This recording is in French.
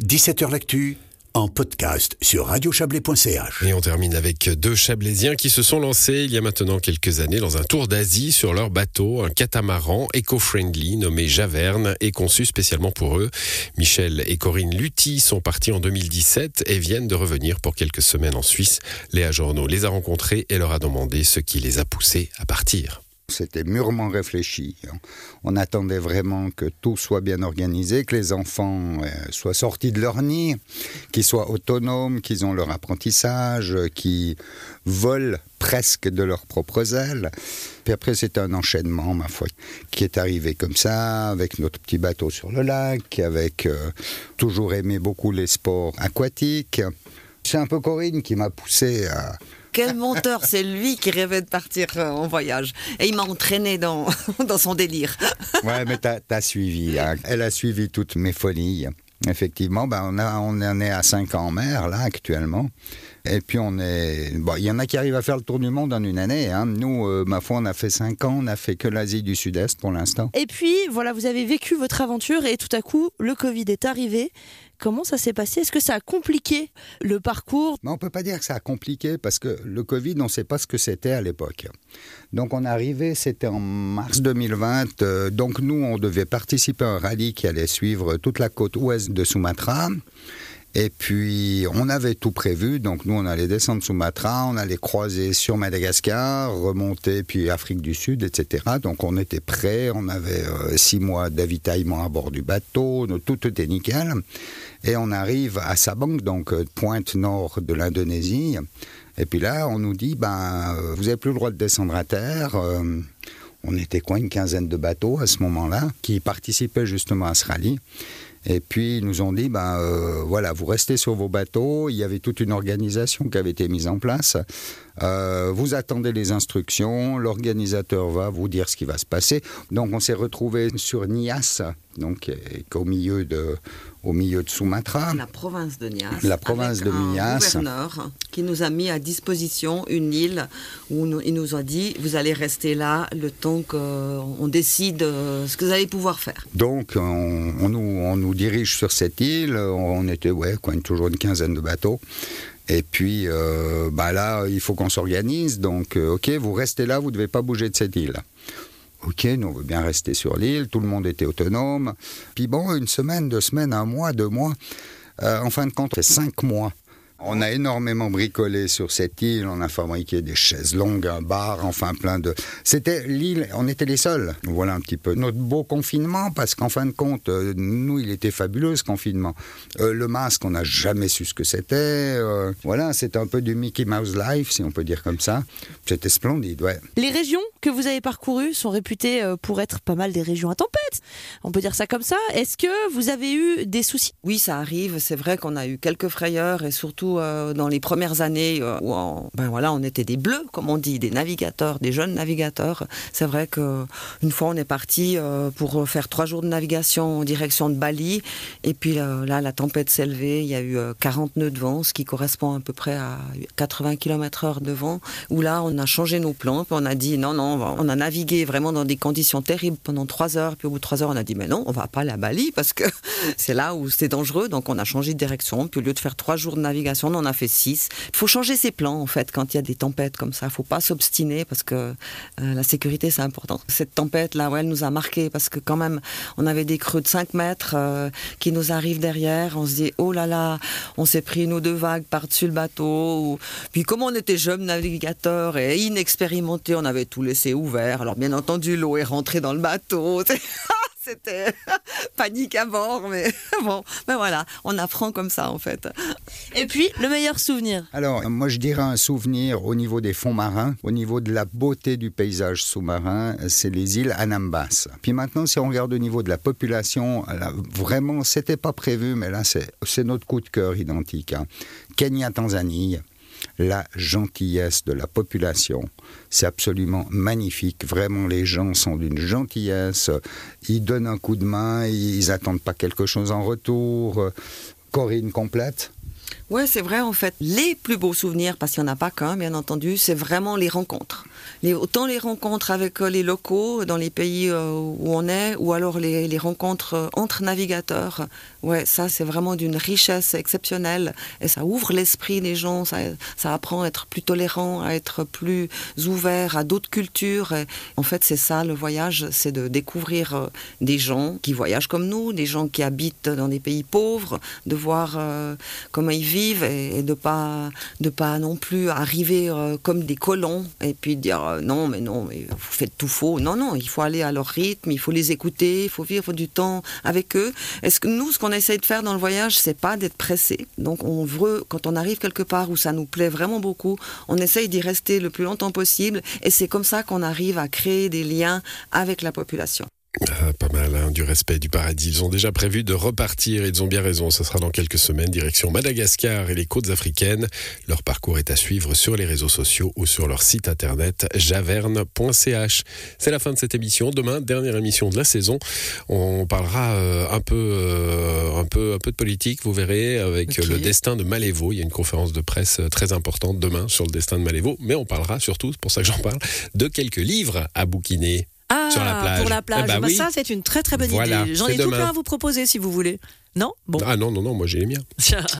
17h L'actu en podcast sur radiochablais.ch. Et on termine avec deux Chablaisiens qui se sont lancés il y a maintenant quelques années dans un tour d'Asie sur leur bateau, un catamaran éco-friendly nommé Javerne et conçu spécialement pour eux. Michel et Corinne Lutti sont partis en 2017 et viennent de revenir pour quelques semaines en Suisse. Léa Journaux les a rencontrés et leur a demandé ce qui les a poussés à partir. C'était mûrement réfléchi. On attendait vraiment que tout soit bien organisé, que les enfants euh, soient sortis de leur nid, qu'ils soient autonomes, qu'ils ont leur apprentissage, qu'ils volent presque de leurs propres ailes. Puis après, c'est un enchaînement, ma foi, qui est arrivé comme ça, avec notre petit bateau sur le lac, avec euh, toujours aimé beaucoup les sports aquatiques. C'est un peu Corinne qui m'a poussé à quel menteur, c'est lui qui rêvait de partir euh, en voyage. Et il m'a entraîné dans, dans son délire. ouais, mais t'as as suivi. Hein. Elle a suivi toutes mes folies. Effectivement, ben on, a, on en est à 5 ans en mer, là, actuellement. Et puis on est. Bon, il y en a qui arrivent à faire le tour du monde en une année. Hein. Nous, euh, ma foi, on a fait 5 ans, on n'a fait que l'Asie du Sud-Est pour l'instant. Et puis, voilà, vous avez vécu votre aventure et tout à coup, le Covid est arrivé. Comment ça s'est passé? Est-ce que ça a compliqué le parcours? On ne peut pas dire que ça a compliqué parce que le Covid, on ne sait pas ce que c'était à l'époque. Donc on arrivé, c'était en mars 2020. Euh, donc nous, on devait participer à un rallye qui allait suivre toute la côte ouest de Sumatra. Et puis, on avait tout prévu. Donc, nous, on allait descendre Sumatra, on allait croiser sur Madagascar, remonter, puis Afrique du Sud, etc. Donc, on était prêts. On avait euh, six mois d'avitaillement à bord du bateau. Tout était nickel. Et on arrive à Sabang, donc euh, pointe nord de l'Indonésie. Et puis là, on nous dit, ben, euh, vous n'avez plus le droit de descendre à terre. on était quoi, une quinzaine de bateaux à ce moment-là, qui participaient justement à ce rallye. Et puis ils nous ont dit, ben euh, voilà, vous restez sur vos bateaux. Il y avait toute une organisation qui avait été mise en place. Euh, vous attendez les instructions, l'organisateur va vous dire ce qui va se passer. Donc on s'est retrouvé sur Nias, donc au milieu de au milieu de Sumatra. La province de Nias. La province de un Nias. gouverneur qui nous a mis à disposition une île où il nous a dit vous allez rester là le temps qu'on décide euh, ce que vous allez pouvoir faire. Donc on, nous, on nous dirige sur cette île. On était ouais, quoi, toujours une quinzaine de bateaux. Et puis, euh, bah là, il faut qu'on s'organise. Donc, euh, ok, vous restez là, vous ne devez pas bouger de cette île. Ok, nous on veut bien rester sur l'île, tout le monde était autonome. Puis bon, une semaine, deux semaines, un mois, deux mois. Euh, en fin de compte, c'est cinq mois on a énormément bricolé sur cette île, on a fabriqué des chaises longues, un bar, enfin plein de... C'était l'île, on était les seuls. Voilà un petit peu notre beau confinement, parce qu'en fin de compte, euh, nous, il était fabuleux ce confinement. Euh, le masque, on n'a jamais su ce que c'était. Euh, voilà, c'était un peu du Mickey Mouse Life, si on peut dire comme ça. C'était splendide, ouais. Les régions que vous avez parcourues sont réputées pour être pas mal des régions à tempête. On peut dire ça comme ça. Est-ce que vous avez eu des soucis? Oui, ça arrive. C'est vrai qu'on a eu quelques frayeurs et surtout euh, dans les premières années euh, où on, ben voilà, on était des bleus, comme on dit, des navigateurs, des jeunes navigateurs. C'est vrai que une fois on est parti euh, pour faire trois jours de navigation en direction de Bali, et puis là la tempête s'est levée, il y a eu 40 nœuds de vent, ce qui correspond à peu près à 80 km/h de vent. Où là on a changé nos plans, puis on a dit non non, on a navigué vraiment dans des conditions terribles pendant trois heures, puis au bout de trois heures on a dit mais non, on va pas à Bali parce que c'est là où c'est dangereux, donc on a changé de direction. Puis au lieu de faire trois jours de navigation on en a fait six. Il faut changer ses plans, en fait, quand il y a des tempêtes comme ça. Il faut pas s'obstiner parce que euh, la sécurité, c'est important. Cette tempête-là, ouais, elle nous a marqué parce que quand même, on avait des creux de 5 mètres euh, qui nous arrivent derrière. On se dit, oh là là, on s'est pris nos deux vagues par-dessus le bateau. Puis comme on était jeunes navigateurs et inexpérimentés, on avait tout laissé ouvert. Alors bien entendu, l'eau est rentrée dans le bateau. c'était panique à bord, mais bon, ben voilà, on apprend comme ça en fait. Et puis, le meilleur souvenir Alors, moi je dirais un souvenir au niveau des fonds marins, au niveau de la beauté du paysage sous-marin, c'est les îles Anambas. Puis maintenant, si on regarde au niveau de la population, vraiment, c'était pas prévu, mais là, c'est notre coup de cœur identique. Hein. Kenya, Tanzanie, la gentillesse de la population. C'est absolument magnifique. Vraiment, les gens sont d'une gentillesse. Ils donnent un coup de main, ils n'attendent pas quelque chose en retour. Corinne complète? Ouais, c'est vrai en fait. Les plus beaux souvenirs, parce qu'il n'y en a pas qu'un, bien entendu, c'est vraiment les rencontres. Autant les rencontres avec euh, les locaux dans les pays euh, où on est, ou alors les, rencontres euh, entre navigateurs. Ouais, ça c'est vraiment d'une richesse exceptionnelle et ça ouvre l'esprit des gens. Ça, apprend à être plus tolérant, à être plus ouvert à d'autres cultures. En fait, c'est ça le voyage, c'est de découvrir des gens qui voyagent comme nous, des gens qui habitent dans des pays pauvres, de voir comment ils vivent et, de pas de pas non plus arriver comme des colons et puis euh, non mais non mais vous faites tout faux. Non non, il faut aller à leur rythme, il faut les écouter, il faut vivre du temps avec eux. Est-ce que nous ce qu'on essaye de faire dans le voyage, c'est pas d'être pressé? Donc on veut quand on arrive quelque part où ça nous plaît vraiment beaucoup, on essaye d'y rester le plus longtemps possible et c'est comme ça qu'on arrive à créer des liens avec la population. Ah, pas mal, hein, du respect du paradis. Ils ont déjà prévu de repartir, ils ont bien raison. Ce sera dans quelques semaines, direction Madagascar et les côtes africaines. Leur parcours est à suivre sur les réseaux sociaux ou sur leur site internet javerne.ch. C'est la fin de cette émission. Demain, dernière émission de la saison. On parlera euh, un, peu, euh, un, peu, un peu de politique, vous verrez, avec le destin de Malévo. Il y a une conférence de presse euh, très importante demain sur le destin de Malévo. Mais on parlera surtout, c'est pour ça que j'en parle, de quelques livres à bouquiner. Ah, Sur la plage. pour la plage. Eh bah Bah, oui. Ça, c'est une très très bonne Voilà, idée. J'en ai tout demain. plein à vous proposer si vous voulez. Non? Bon. Ah non, non, non, moi j'ai les miens.